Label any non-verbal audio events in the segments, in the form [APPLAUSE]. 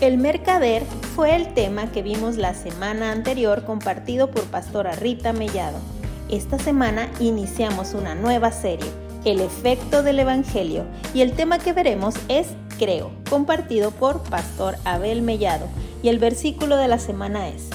El mercader fue el tema que vimos la semana anterior compartido por Pastora Rita Mellado. Esta semana iniciamos una nueva serie, El efecto del Evangelio, y el tema que veremos es Creo, compartido por Pastor Abel Mellado, y el versículo de la semana es,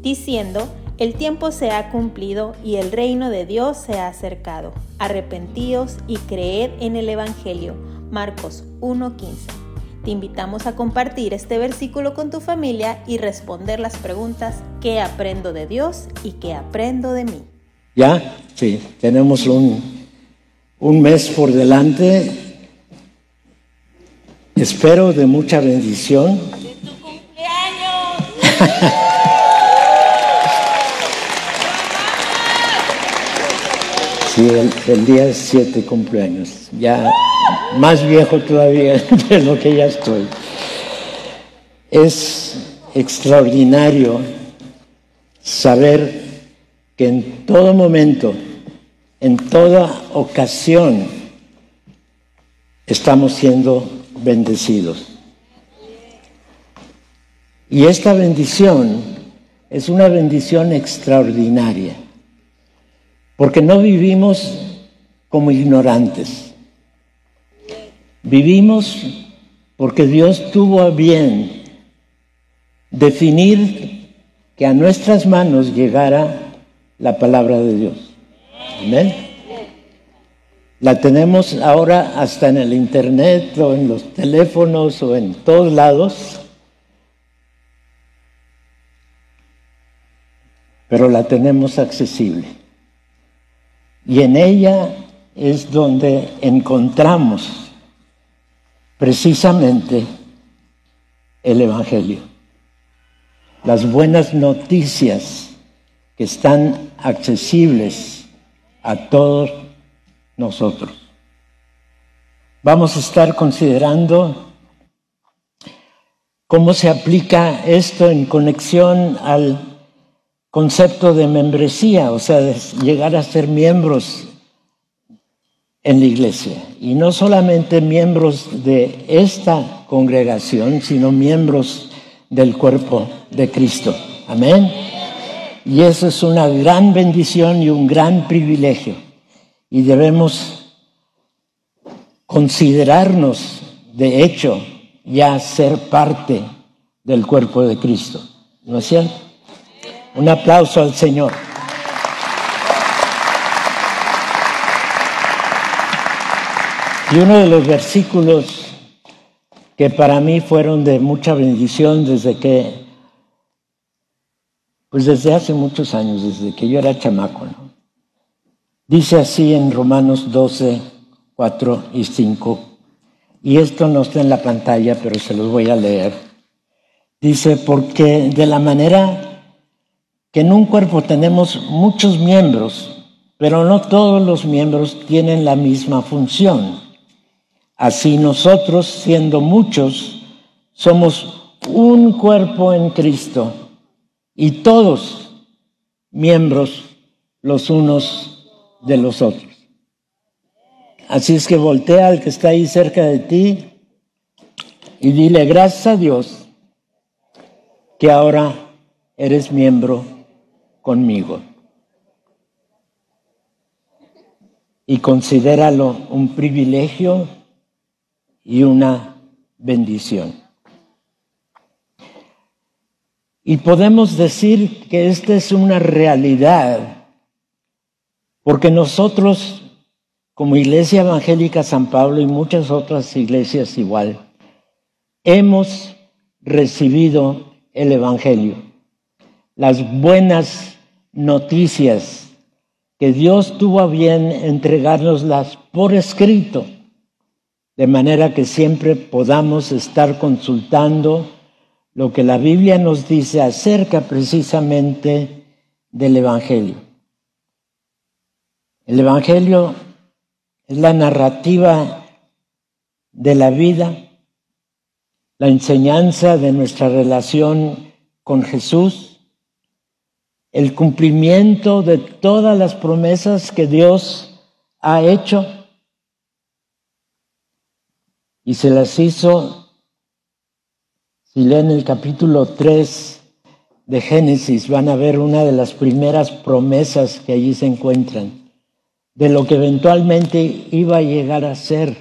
diciendo, el tiempo se ha cumplido y el reino de Dios se ha acercado. Arrepentíos y creed en el Evangelio. Marcos 1.15. Te invitamos a compartir este versículo con tu familia y responder las preguntas ¿qué aprendo de Dios y qué aprendo de mí? Ya, sí, tenemos un, un mes por delante. Espero de mucha bendición. ¡De tu cumpleaños! Sí, el, el día 7 cumpleaños. Ya más viejo todavía [LAUGHS] de lo que ya estoy. Es extraordinario saber que en todo momento, en toda ocasión, estamos siendo bendecidos. Y esta bendición es una bendición extraordinaria, porque no vivimos como ignorantes. Vivimos porque Dios tuvo a bien definir que a nuestras manos llegara la palabra de Dios. Amén. La tenemos ahora hasta en el internet o en los teléfonos o en todos lados. Pero la tenemos accesible. Y en ella es donde encontramos precisamente el Evangelio. Las buenas noticias que están accesibles a todos nosotros. Vamos a estar considerando cómo se aplica esto en conexión al concepto de membresía, o sea, de llegar a ser miembros en la iglesia. Y no solamente miembros de esta congregación, sino miembros del cuerpo de Cristo. Amén. Y eso es una gran bendición y un gran privilegio. Y debemos considerarnos, de hecho, ya ser parte del cuerpo de Cristo. ¿No es cierto? Un aplauso al Señor. Y uno de los versículos que para mí fueron de mucha bendición desde que, pues desde hace muchos años, desde que yo era chamaco. Dice así en Romanos 12, 4 y 5, y esto no está en la pantalla, pero se los voy a leer. Dice, porque de la manera que en un cuerpo tenemos muchos miembros, pero no todos los miembros tienen la misma función. Así nosotros, siendo muchos, somos un cuerpo en Cristo y todos miembros los unos de los otros. Así es que voltea al que está ahí cerca de ti y dile gracias a Dios que ahora eres miembro conmigo. Y considéralo un privilegio y una bendición. Y podemos decir que esta es una realidad, porque nosotros, como Iglesia Evangélica San Pablo y muchas otras iglesias igual, hemos recibido el Evangelio, las buenas noticias que Dios tuvo a bien entregárnoslas por escrito de manera que siempre podamos estar consultando lo que la Biblia nos dice acerca precisamente del Evangelio. El Evangelio es la narrativa de la vida, la enseñanza de nuestra relación con Jesús, el cumplimiento de todas las promesas que Dios ha hecho y se las hizo Si leen el capítulo 3 de Génesis, van a ver una de las primeras promesas que allí se encuentran, de lo que eventualmente iba a llegar a ser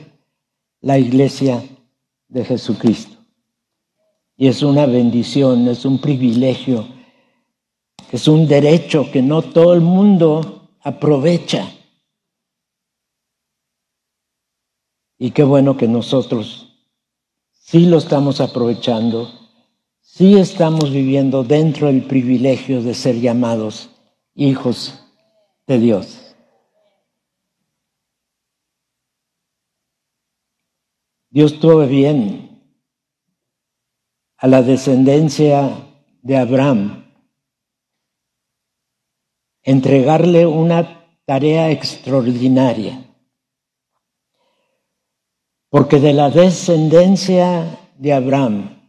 la iglesia de Jesucristo. Y es una bendición, es un privilegio, es un derecho que no todo el mundo aprovecha. Y qué bueno que nosotros sí lo estamos aprovechando, sí estamos viviendo dentro del privilegio de ser llamados hijos de Dios. Dios tuvo bien a la descendencia de Abraham entregarle una tarea extraordinaria porque de la descendencia de Abraham,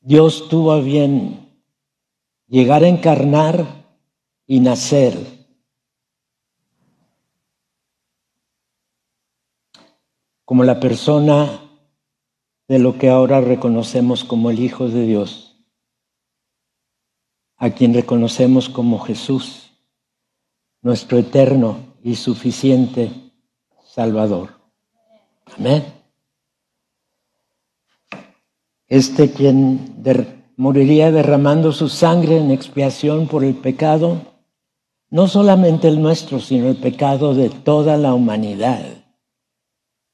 Dios tuvo a bien llegar a encarnar y nacer. como la persona de lo que ahora reconocemos como el Hijo de Dios, a quien reconocemos como Jesús, nuestro eterno y suficiente Salvador. Amén. Este quien moriría derramando su sangre en expiación por el pecado, no solamente el nuestro, sino el pecado de toda la humanidad,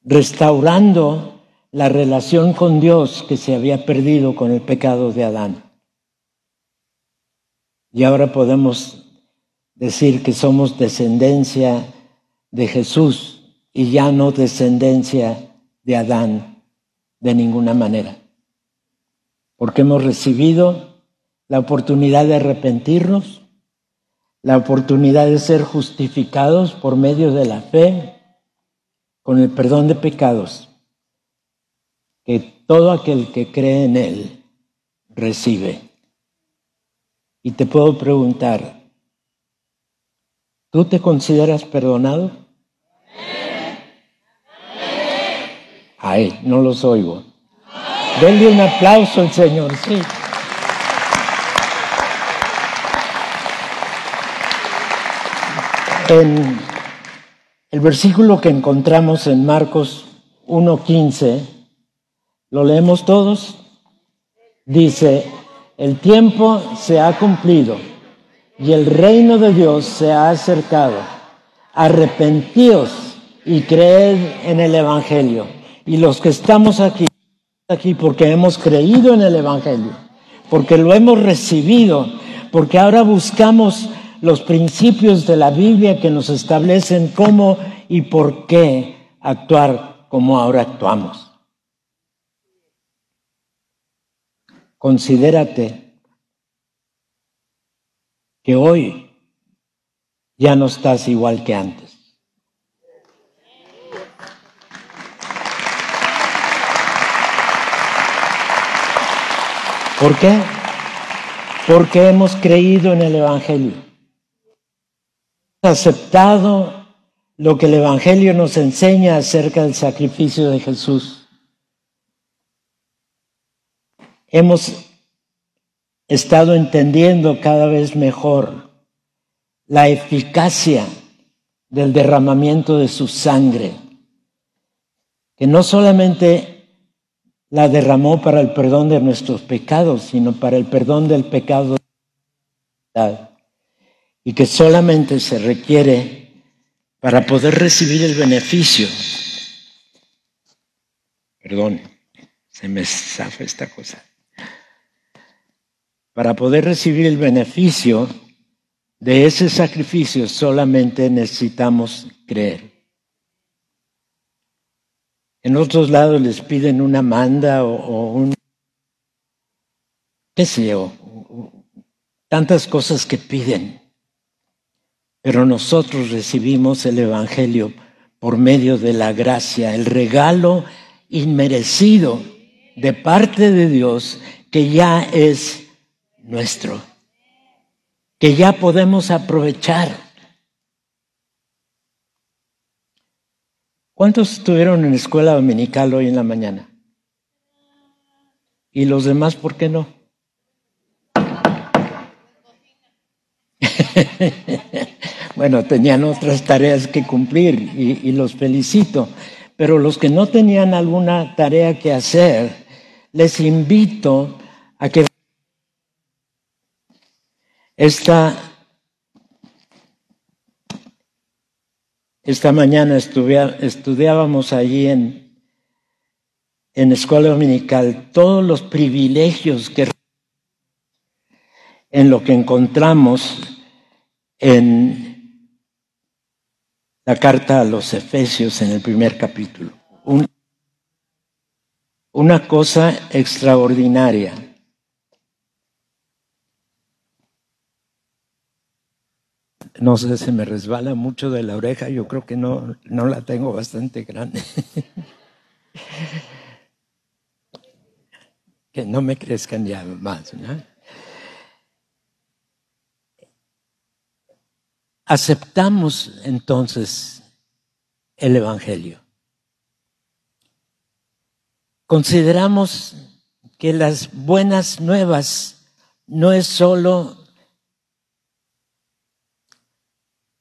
restaurando la relación con Dios que se había perdido con el pecado de Adán. Y ahora podemos decir que somos descendencia de Jesús y ya no descendencia de Adán de ninguna manera. Porque hemos recibido la oportunidad de arrepentirnos, la oportunidad de ser justificados por medio de la fe, con el perdón de pecados, que todo aquel que cree en Él recibe. Y te puedo preguntar, ¿tú te consideras perdonado? Ay, no los oigo. Denle un aplauso al Señor, sí. En el versículo que encontramos en Marcos 1.15, ¿lo leemos todos? Dice, el tiempo se ha cumplido y el reino de Dios se ha acercado. Arrepentíos y creed en el Evangelio. Y los que estamos aquí, aquí porque hemos creído en el Evangelio, porque lo hemos recibido, porque ahora buscamos los principios de la Biblia que nos establecen cómo y por qué actuar como ahora actuamos. Considérate que hoy ya no estás igual que antes. ¿Por qué? Porque hemos creído en el Evangelio. Aceptado lo que el Evangelio nos enseña acerca del sacrificio de Jesús. Hemos estado entendiendo cada vez mejor la eficacia del derramamiento de su sangre, que no solamente la derramó para el perdón de nuestros pecados, sino para el perdón del pecado y que solamente se requiere para poder recibir el beneficio. Perdón, se me zafa esta cosa. Para poder recibir el beneficio de ese sacrificio solamente necesitamos creer. En otros lados les piden una manda o, un, qué sé yo, tantas cosas que piden. Pero nosotros recibimos el Evangelio por medio de la gracia, el regalo inmerecido de parte de Dios que ya es nuestro, que ya podemos aprovechar. ¿Cuántos estuvieron en escuela dominical hoy en la mañana? ¿Y los demás por qué no? [LAUGHS] bueno, tenían otras tareas que cumplir y, los felicito, pero los que no tenían alguna tarea que hacer, les invito a que esta, esta mañana estudiábamos allí en, en Escuela Dominical todos los privilegios que en lo que encontramos en la carta a los Efesios en el primer capítulo. una cosa extraordinaria. No sé, se me resbala mucho de la oreja, yo creo que no, no la tengo bastante grande. [LAUGHS] que no me crezcan ya más. ¿no? Aceptamos entonces el Evangelio. Consideramos que las buenas nuevas no es solo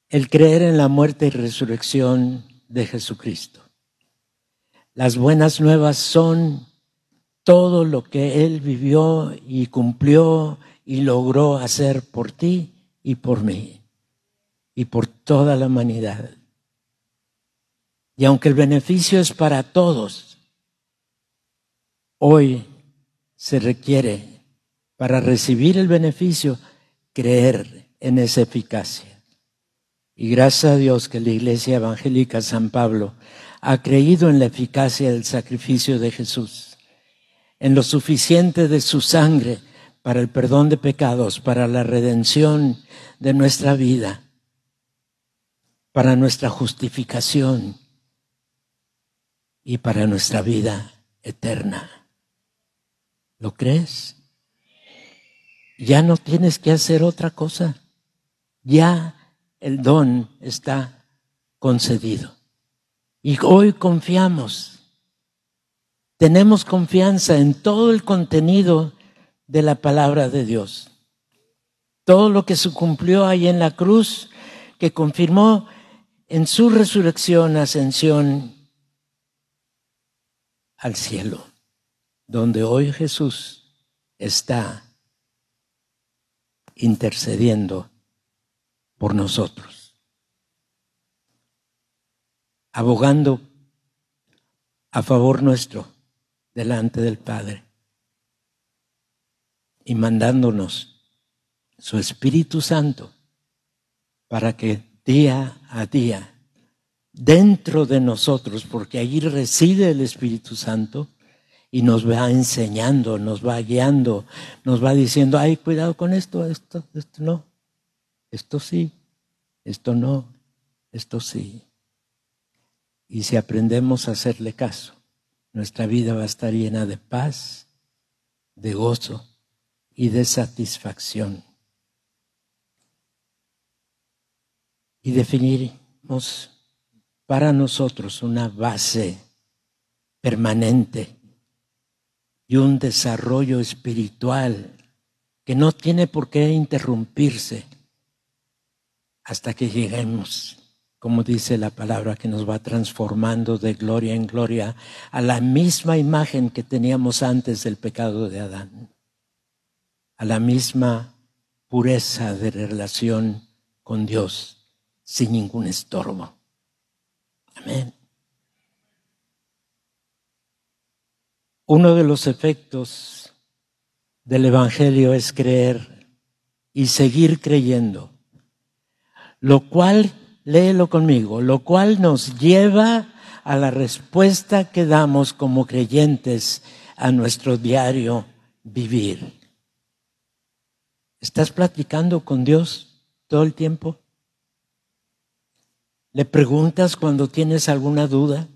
el creer en la muerte y resurrección de Jesucristo. Las buenas nuevas son todo lo que Él vivió y cumplió y logró hacer por ti y por mí y por toda la humanidad. Y aunque el beneficio es para todos, hoy se requiere para recibir el beneficio creer en esa eficacia. Y gracias a Dios que la Iglesia Evangélica San Pablo ha creído en la eficacia del sacrificio de Jesús, en lo suficiente de su sangre para el perdón de pecados, para la redención de nuestra vida para nuestra justificación y para nuestra vida eterna. ¿Lo crees? Ya no tienes que hacer otra cosa. Ya el don está concedido. Y hoy confiamos. Tenemos confianza en todo el contenido de la palabra de Dios. Todo lo que se cumplió ahí en la cruz, que confirmó en su resurrección, ascensión al cielo, donde hoy Jesús está intercediendo por nosotros, abogando a favor nuestro delante del Padre. Y mandándonos su Espíritu Santo para que día a día dentro de nosotros, porque allí reside el Espíritu Santo y nos va enseñando, nos va guiando, nos va diciendo, ay, cuidado con esto, esto, esto no, esto sí, esto no, esto sí. Y si aprendemos a hacerle caso, nuestra vida va a estar llena de paz, de gozo y de satisfacción. y definimos para nosotros una base permanente y un desarrollo espiritual que no tiene por qué interrumpirse hasta que lleguemos, como dice la palabra, que nos va transformando de gloria en gloria a la misma imagen que teníamos antes del pecado de Adán, a la misma pureza de relación con Dios sin ningún estorbo. Amén. Uno de los efectos del Evangelio es creer y seguir creyendo, lo cual, léelo conmigo, lo cual nos lleva a la respuesta que damos como creyentes a nuestro diario vivir. ¿Estás platicando con Dios todo el tiempo? ¿Le preguntas cuando tienes alguna duda?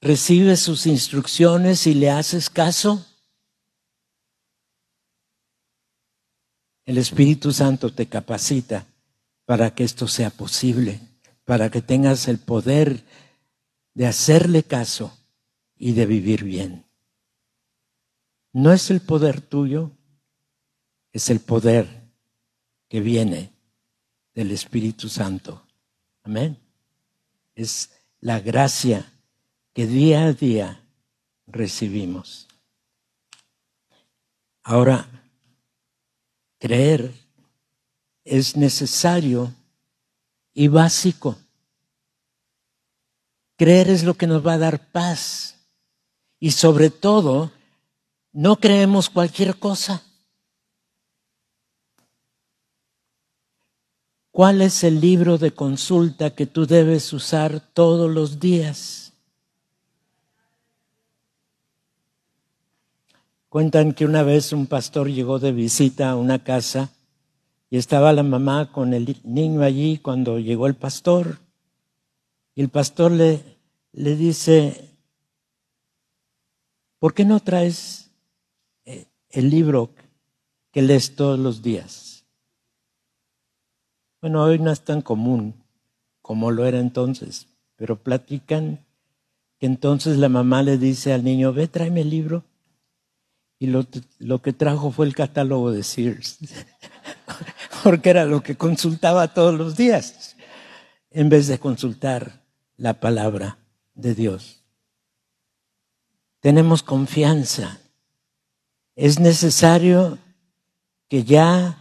¿Recibes sus instrucciones y le haces caso? El Espíritu Santo te capacita para que esto sea posible, para que tengas el poder de hacerle caso y de vivir bien. no es el poder tuyo, es el poder que viene del Espíritu Santo. Amén. Es la gracia que día a día recibimos. Ahora, creer es necesario y básico. Creer es lo que nos va a dar paz. Y sobre todo, no creemos cualquier cosa. ¿Cuál es el libro de consulta que tú debes usar todos los días? Cuentan que una vez un pastor llegó de visita a una casa y estaba la mamá con el niño allí cuando llegó el pastor. Y el pastor le, le dice, ¿por qué no traes eh, el libro que lees todos los días? Bueno, hoy no es tan común como lo era entonces, pero platican que entonces la mamá le dice al niño, ve, tráeme el libro. Y lo, lo que trajo fue el catálogo de Sears, [LAUGHS] [LAUGHS] porque era lo que consultaba todos los días, en vez de consultar la palabra de Dios. Tenemos confianza. Es necesario que ya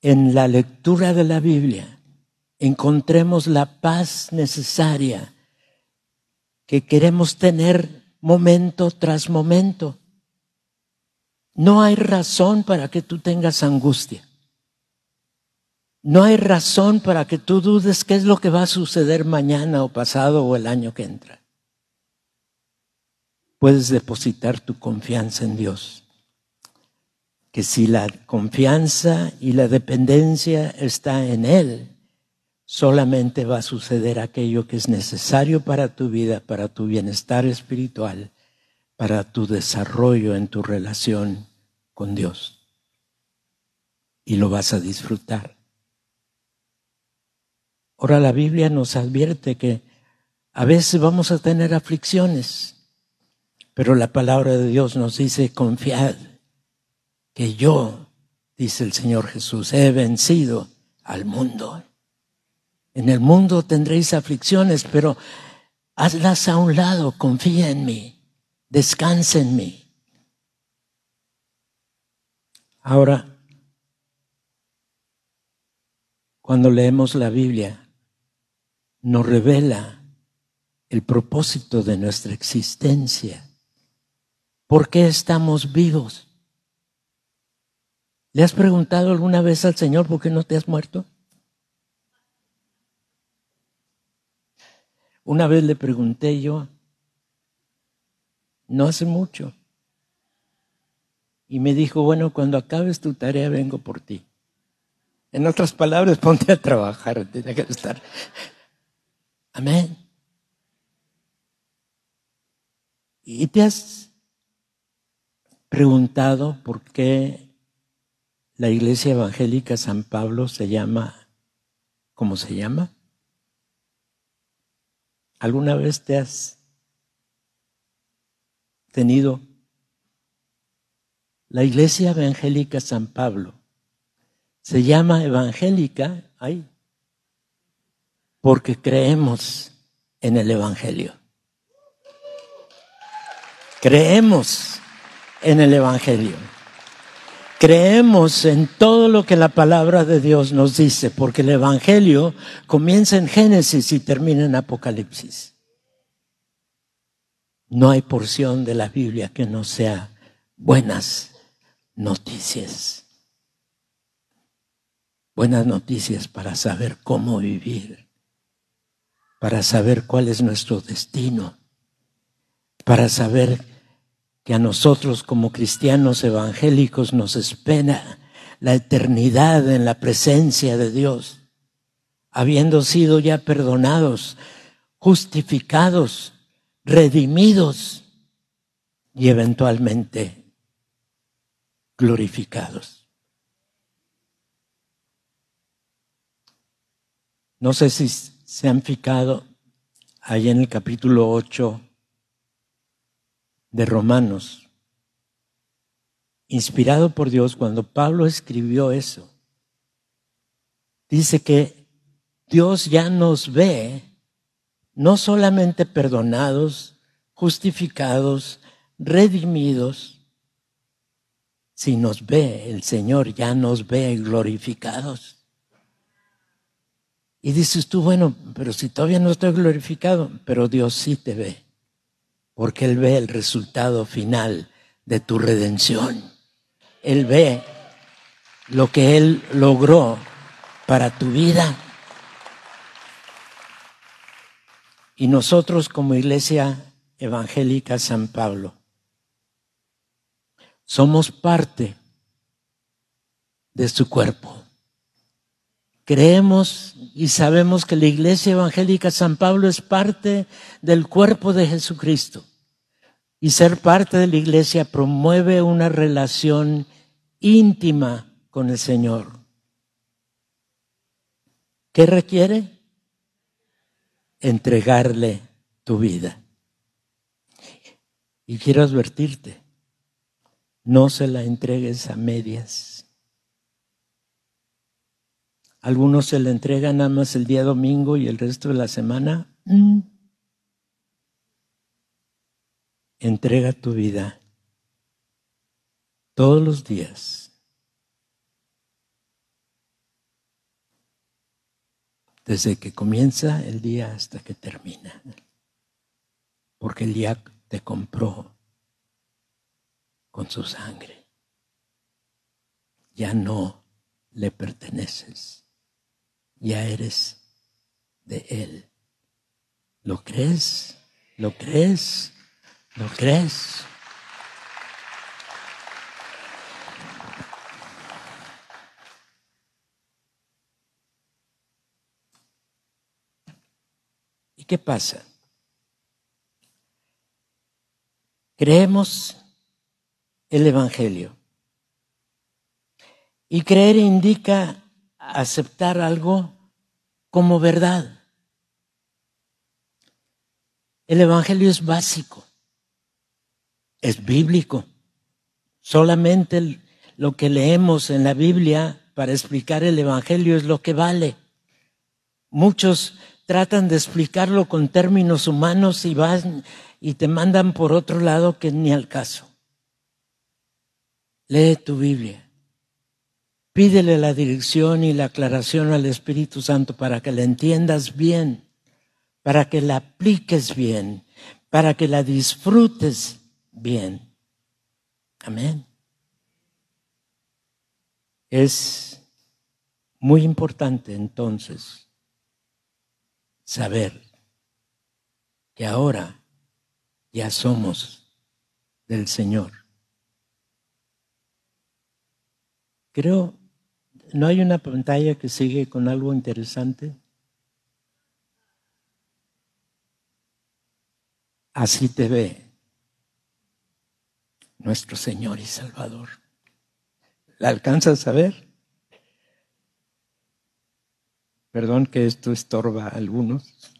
en la lectura de la Biblia encontremos la paz necesaria que queremos tener momento tras momento. No hay razón para que tú tengas angustia. No hay razón para que tú dudes qué es lo que va a suceder mañana o pasado o el año que entra. Puedes depositar tu confianza en Dios que si la confianza y la dependencia está en Él, solamente va a suceder aquello que es necesario para tu vida, para tu bienestar espiritual, para tu desarrollo en tu relación con Dios. Y lo vas a disfrutar. Ahora la Biblia nos advierte que a veces vamos a tener aflicciones, pero la palabra de Dios nos dice confiad que yo, dice el Señor Jesús, he vencido al mundo. En el mundo tendréis aflicciones, pero hazlas a un lado, confía en mí, descansa en mí. Ahora, cuando leemos la Biblia, nos revela el propósito de nuestra existencia. ¿Por qué estamos vivos? ¿Le has preguntado alguna vez al Señor por qué no te has muerto? Una vez le pregunté yo, no hace mucho, y me dijo, bueno, cuando acabes tu tarea vengo por ti. En otras palabras, [LAUGHS] ponte a trabajar, tiene que estar. Amén. ¿Y te has preguntado por qué la iglesia evangélica San Pablo se llama, ¿cómo se llama? ¿Alguna vez te has tenido la iglesia evangélica San Pablo? Se llama evangélica, ahí, porque creemos en el Evangelio. Creemos en el Evangelio. Creemos en todo lo que la palabra de Dios nos dice, porque el Evangelio comienza en Génesis y termina en Apocalipsis. No hay porción de la Biblia que no sea buenas noticias. Buenas noticias para saber cómo vivir, para saber cuál es nuestro destino, para saber que a nosotros como cristianos evangélicos nos espera la eternidad en la presencia de Dios, habiendo sido ya perdonados, justificados, redimidos y eventualmente glorificados. No sé si se han fijado ahí en el capítulo 8 de Romanos, inspirado por Dios, cuando Pablo escribió eso, dice que Dios ya nos ve no solamente perdonados, justificados, redimidos, si nos ve, el Señor ya nos ve glorificados. Y dices tú, bueno, pero si todavía no estoy glorificado, pero Dios sí te ve, porque Él ve el resultado final de tu redención. Él ve lo que Él logró para tu vida. Y nosotros como Iglesia Evangélica San Pablo somos parte de su cuerpo. Creemos y sabemos que la Iglesia Evangélica San Pablo es parte del cuerpo de Jesucristo. Y ser parte de la Iglesia promueve una relación íntima con el Señor. ¿Qué requiere? Entregarle tu vida. Y quiero advertirte, no se la entregues a medias. Algunos se la entregan nada más el día domingo y el resto de la semana. Mm. Entrega tu vida todos los días. Desde que comienza el día hasta que termina. Porque el día te compró con su sangre. Ya no le perteneces, ya eres de Él. ¿Lo crees? ¿Lo crees? ¿Lo crees? ¿Y qué pasa? Creemos el Evangelio. Y creer indica aceptar algo como verdad. El Evangelio es básico, es bíblico. Solamente lo que leemos en la Biblia para explicar el Evangelio es lo que vale. Muchos tratan de explicarlo con términos humanos y van y te mandan por otro lado que ni al caso. Lee tu Biblia. Pídele la dirección y la aclaración al Espíritu Santo para que la entiendas bien, para que la apliques bien, para que la disfrutes bien. Amén. Es muy importante entonces saber que ahora ya somos del Señor. Creo, ¿no hay una pantalla que sigue con algo interesante? Así te ve nuestro Señor y Salvador. ¿La alcanzas a ver? Perdón que esto estorba a algunos,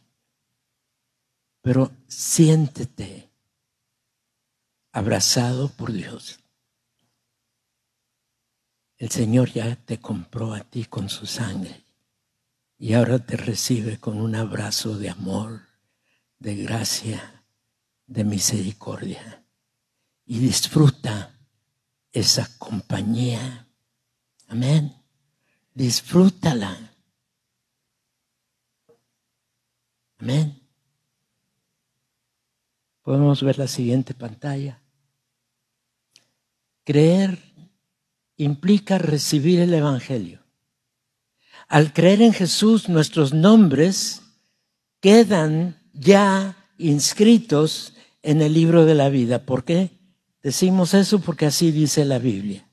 pero siéntete abrazado por Dios. El Señor ya te compró a ti con su sangre y ahora te recibe con un abrazo de amor, de gracia, de misericordia. Y disfruta esa compañía. Amén. Disfrútala. Amén. Podemos ver la siguiente pantalla. Creer implica recibir el Evangelio. Al creer en Jesús, nuestros nombres quedan ya inscritos en el libro de la vida. ¿Por qué? Decimos eso porque así dice la Biblia,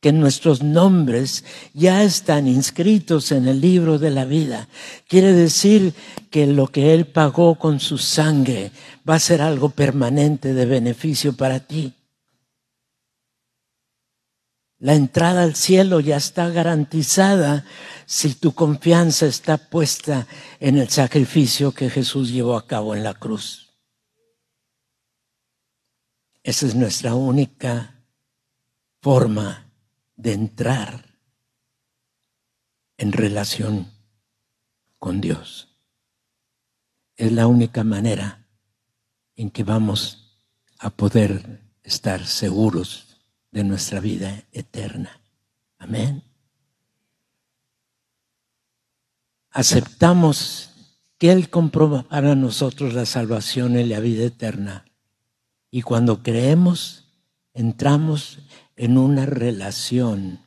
que nuestros nombres ya están inscritos en el libro de la vida. Quiere decir que lo que Él pagó con su sangre va a ser algo permanente de beneficio para ti. La entrada al cielo ya está garantizada si tu confianza está puesta en el sacrificio que Jesús llevó a cabo en la cruz. Esa es nuestra única forma de entrar en relación con Dios. Es la única manera en que vamos a poder estar seguros de nuestra vida eterna. Amén. Aceptamos que Él compró para nosotros la salvación y la vida eterna. Y cuando creemos, entramos en una relación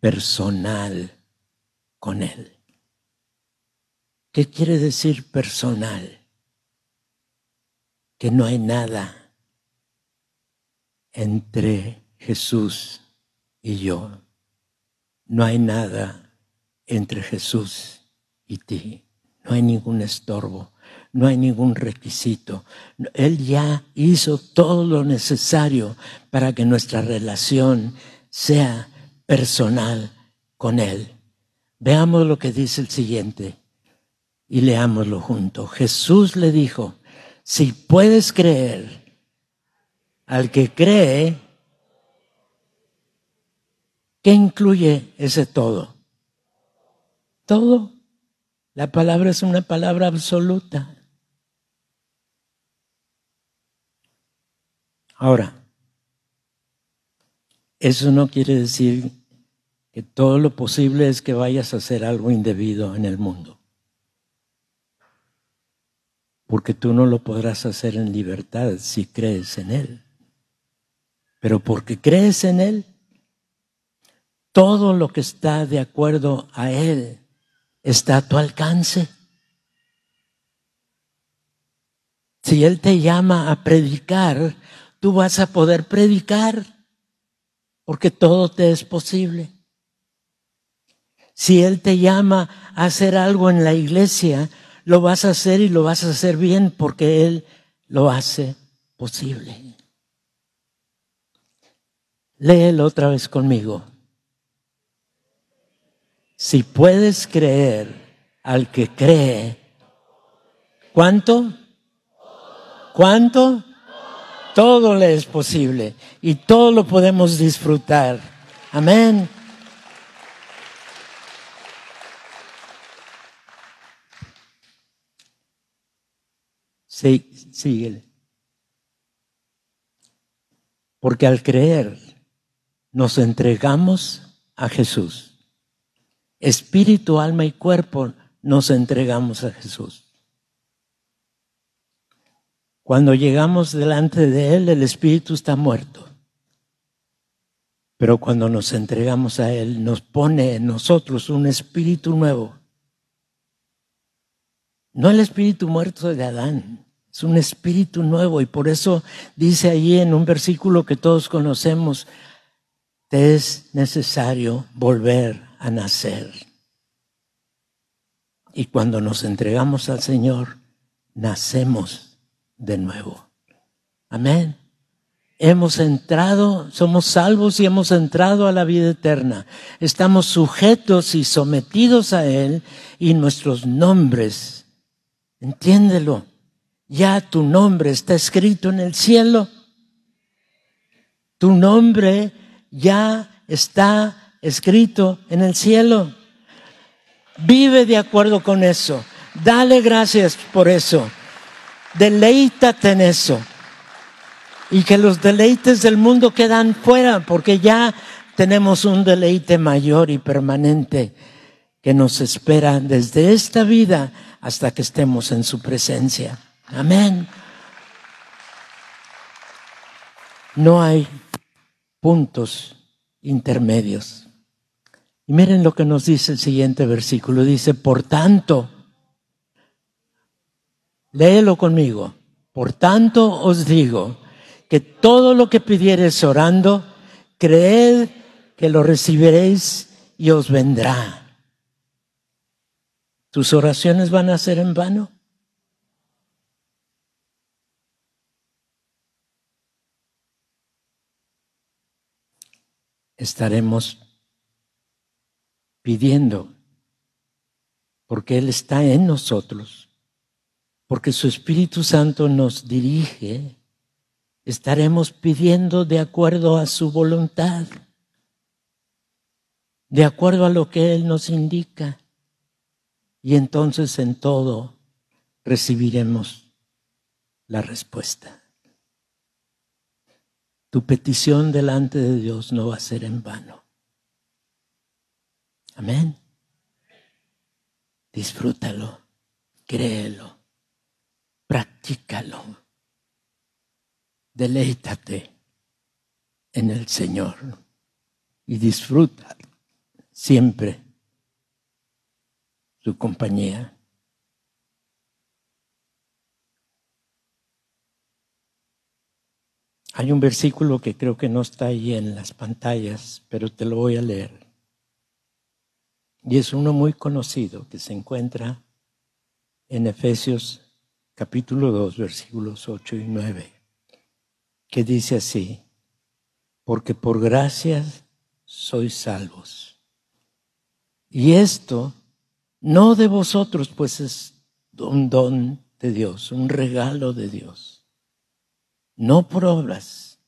personal con Él. ¿Qué quiere decir personal? Que no hay nada entre Jesús y yo. No hay nada entre Jesús y ti. No hay ningún estorbo, no hay ningún requisito. Él ya hizo todo lo necesario para que nuestra relación sea personal con Él. Veamos lo que dice el siguiente y leámoslo junto. Jesús le dijo, si puedes creer, al que cree, ¿qué incluye ese todo? Todo. La palabra es una palabra absoluta. Ahora, eso no quiere decir que todo lo posible es que vayas a hacer algo indebido en el mundo. Porque tú no lo podrás hacer en libertad si crees en Él. Pero porque crees en Él, todo lo que está de acuerdo a Él está a tu alcance. Si Él te llama a predicar, tú vas a poder predicar, porque todo te es posible. Si Él te llama a hacer algo en la iglesia, lo vas a hacer y lo vas a hacer bien porque Él lo hace posible. Léelo otra vez conmigo. Si puedes creer al que cree, ¿cuánto? ¿Cuánto? Todo le es posible y todo lo podemos disfrutar. Amén. Sí, síguele. Porque al creer nos entregamos a Jesús. Espíritu, alma y cuerpo nos entregamos a Jesús. Cuando llegamos delante de Él, el Espíritu está muerto. Pero cuando nos entregamos a Él, nos pone en nosotros un espíritu nuevo. No el espíritu muerto de Adán, es un espíritu nuevo y por eso dice allí en un versículo que todos conocemos, te es necesario volver a nacer. Y cuando nos entregamos al Señor, nacemos de nuevo. Amén. Hemos entrado, somos salvos y hemos entrado a la vida eterna. Estamos sujetos y sometidos a Él y nuestros nombres, entiéndelo, ya tu nombre está escrito en el cielo. Tu nombre ya está escrito en el cielo. Vive de acuerdo con eso. Dale gracias por eso. Deleítate en eso. Y que los deleites del mundo quedan fuera, porque ya tenemos un deleite mayor y permanente que nos espera desde esta vida hasta que estemos en su presencia. Amén. No hay puntos intermedios. Y miren lo que nos dice el siguiente versículo. Dice, por tanto, léelo conmigo. Por tanto os digo que todo lo que pidiereis orando, creed que lo recibiréis y os vendrá. ¿Tus oraciones van a ser en vano? estaremos pidiendo, porque Él está en nosotros, porque su Espíritu Santo nos dirige estaremos pidiendo de acuerdo a su voluntad, de acuerdo a lo que Él nos indica. Y entonces en todo recibiremos la respuesta. Tu petición delante de Dios no va a ser en vano. Amén. Disfrútalo, créelo, practícalo, deleítate en el Señor y disfruta siempre su compañía. Hay un versículo que creo que no está ahí en las pantallas, pero te lo voy a leer. Y es uno muy conocido que se encuentra en Efesios capítulo 2, versículos 8 y 9, que dice así, porque por gracias sois salvos. Y esto no de vosotros, pues es un don de Dios, un regalo de Dios no por obras,